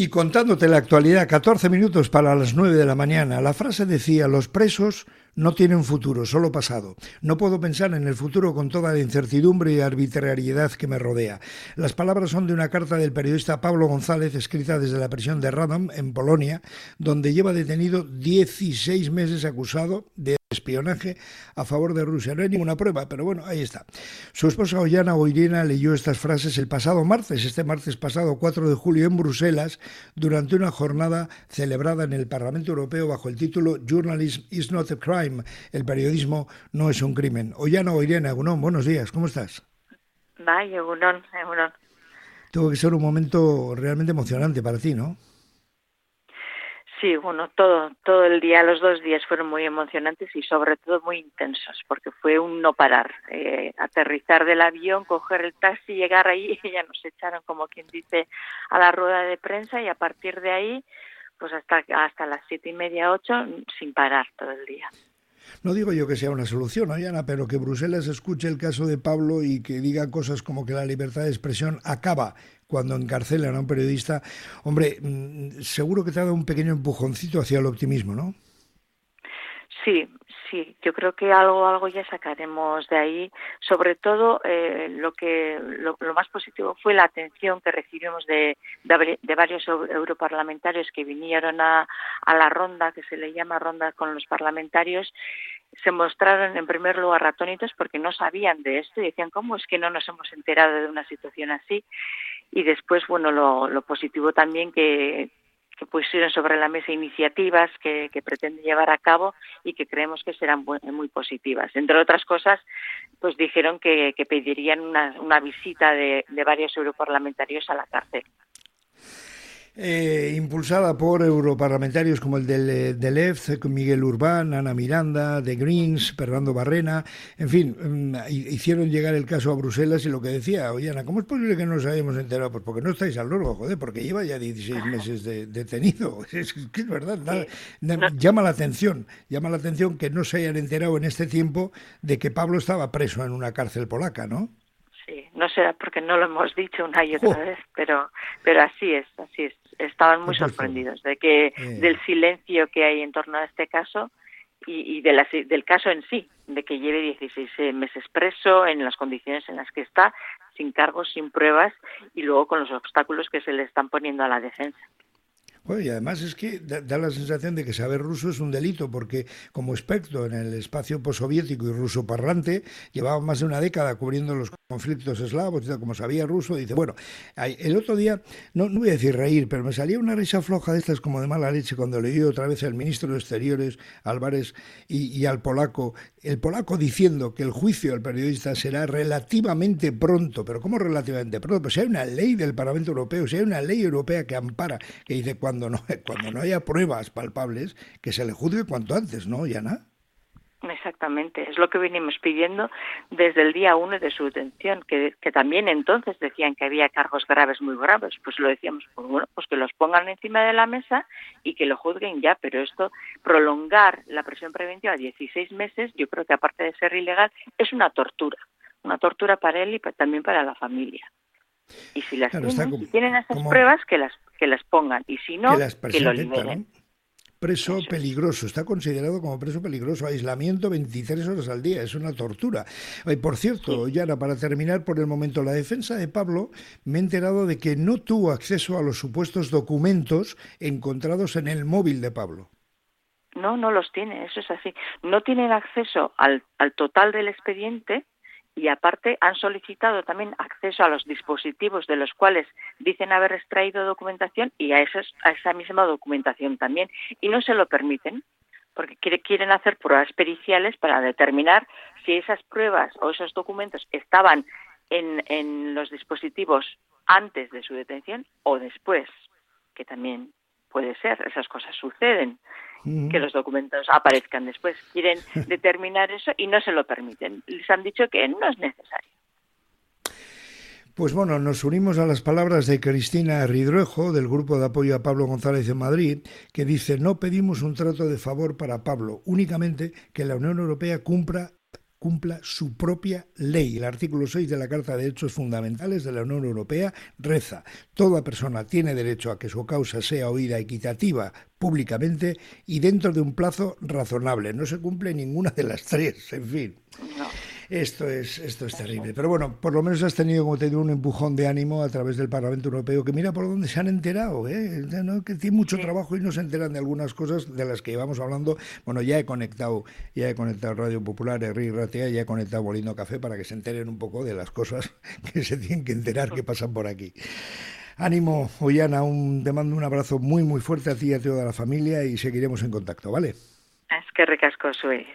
Y contándote la actualidad, 14 minutos para las 9 de la mañana, la frase decía, los presos no tienen futuro, solo pasado. No puedo pensar en el futuro con toda la incertidumbre y arbitrariedad que me rodea. Las palabras son de una carta del periodista Pablo González, escrita desde la prisión de Radom, en Polonia, donde lleva detenido 16 meses acusado de espionaje a favor de Rusia. No hay ninguna prueba, pero bueno, ahí está. Su esposa Ollana Oirena leyó estas frases el pasado martes, este martes pasado 4 de julio en Bruselas, durante una jornada celebrada en el Parlamento Europeo bajo el título Journalism is not a crime, el periodismo no es un crimen. Ollana Oirena, Egunon, buenos días, ¿cómo estás? Vaya, Egunon, Egunon. Tuvo que ser un momento realmente emocionante para ti, ¿no? Sí, bueno, todo, todo el día, los dos días fueron muy emocionantes y sobre todo muy intensos, porque fue un no parar. Eh, aterrizar del avión, coger el taxi, llegar ahí, y ya nos echaron, como quien dice, a la rueda de prensa y a partir de ahí, pues hasta, hasta las siete y media, ocho, sin parar todo el día. No digo yo que sea una solución, Ayana, pero que Bruselas escuche el caso de Pablo y que diga cosas como que la libertad de expresión acaba cuando encarcelan a un periodista, hombre, mm, seguro que te ha dado un pequeño empujoncito hacia el optimismo, ¿no? Sí, sí, yo creo que algo, algo ya sacaremos de ahí. Sobre todo, eh, lo que lo, más positivo fue la atención que recibimos de, de, varios europarlamentarios que vinieron a, a la ronda, que se le llama ronda con los parlamentarios, se mostraron en primer lugar atónitos porque no sabían de esto y decían cómo es que no nos hemos enterado de una situación así y después bueno lo, lo positivo también que, que pusieron sobre la mesa iniciativas que, que pretende llevar a cabo y que creemos que serán muy positivas. Entre otras cosas, pues dijeron que, que pedirían una, una visita de, de varios europarlamentarios a la cárcel. Eh, impulsada por europarlamentarios como el del, eh, del EFT, Miguel Urbán, Ana Miranda, de Greens, Fernando Barrena, en fin, mm, hicieron llegar el caso a Bruselas y lo que decía, oye Ana, ¿cómo es posible que no nos hayamos enterado? Pues porque no estáis al loro, joder, porque lleva ya 16 meses de, detenido. Es que es verdad, llama la atención, llama la atención que no se hayan enterado en este tiempo de que Pablo estaba preso en una cárcel polaca, ¿no? Sí, no será porque no lo hemos dicho una y otra vez, pero, pero así es, así es estaban muy sorprendidos de que eh. del silencio que hay en torno a este caso y, de del caso en sí, de que lleve 16 meses preso en las condiciones en las que está, sin cargos, sin pruebas y luego con los obstáculos que se le están poniendo a la defensa. Bueno, y además es que da, la sensación de que saber ruso es un delito, porque como experto en el espacio postsoviético y ruso parlante, llevaba más de una década cubriendo los conflictos eslavos, como sabía ruso, dice, bueno, el otro día, no, voy a decir reír, pero me salía una risa floja de estas como de mala leche cuando leí otra vez al ministro de Exteriores, Álvarez, y, al polaco, el polaco diciendo que el juicio del periodista será relativamente pronto, pero ¿cómo relativamente pronto? Pues si hay una ley del Parlamento Europeo, si hay una ley europea que ampara, que dice cuando cuando no, cuando no haya pruebas palpables, que se le juzgue cuanto antes, ¿no, Yana? Exactamente, es lo que venimos pidiendo desde el día uno de su detención, que, que, también entonces decían que había cargos graves, muy graves, pues lo decíamos, pues bueno, pues que los pongan encima de la mesa y que lo juzguen ya, pero esto, prolongar la presión preventiva a 16 meses, yo creo que aparte de ser ilegal, es una tortura, una tortura para él y también para la familia. Y si las tienen, si tienen esas pruebas, que las que las pongan y si no, que, lo liberen. Preso peligroso, está considerado como preso peligroso, aislamiento 23 horas al día, es una tortura. Y por cierto, Yara, para terminar por el momento, la defensa de Pablo, me he enterado de que no tuvo acceso a los supuestos documentos encontrados en el móvil de Pablo. No, no los tiene, eso es así. No tienen acceso al, al total del expediente, y aparte han solicitado también acceso a los dispositivos de los cuales dicen haber extraído documentación y a, a esa misma documentación también y no se lo permiten porque quieren hacer pruebas periciales para determinar si esas pruebas o esos documentos estaban en, en los dispositivos antes de su detención o después, que también puede ser, esas cosas suceden que los documentos aparezcan después. Quieren determinar eso y no se lo permiten. Les han dicho que no es necesario. Pues bueno, nos unimos a las palabras de Cristina Ridruejo, del Grupo de Apoyo a Pablo González en Madrid, que dice, no pedimos un trato de favor para Pablo, únicamente que la Unión Europea cumpla cumpla su propia ley. El artículo 6 de la Carta de Derechos Fundamentales de la Unión Europea reza, toda persona tiene derecho a que su causa sea oída equitativa públicamente y dentro de un plazo razonable. No se cumple ninguna de las tres, en fin. Esto es, esto es terrible. Pero bueno, por lo menos has tenido, como te digo, un empujón de ánimo a través del Parlamento Europeo, que mira por dónde se han enterado, ¿eh? que tiene mucho trabajo y no se enteran de algunas cosas de las que íbamos hablando. Bueno, ya he conectado, ya he conectado Radio Popular, Herri Ratea, ya he conectado Bolino Café para que se enteren un poco de las cosas que se tienen que enterar que pasan por aquí. Ánimo, Ollana, un, te mando un abrazo muy, muy fuerte a ti y a toda la familia y seguiremos en contacto, ¿vale? Es que recasco, soy.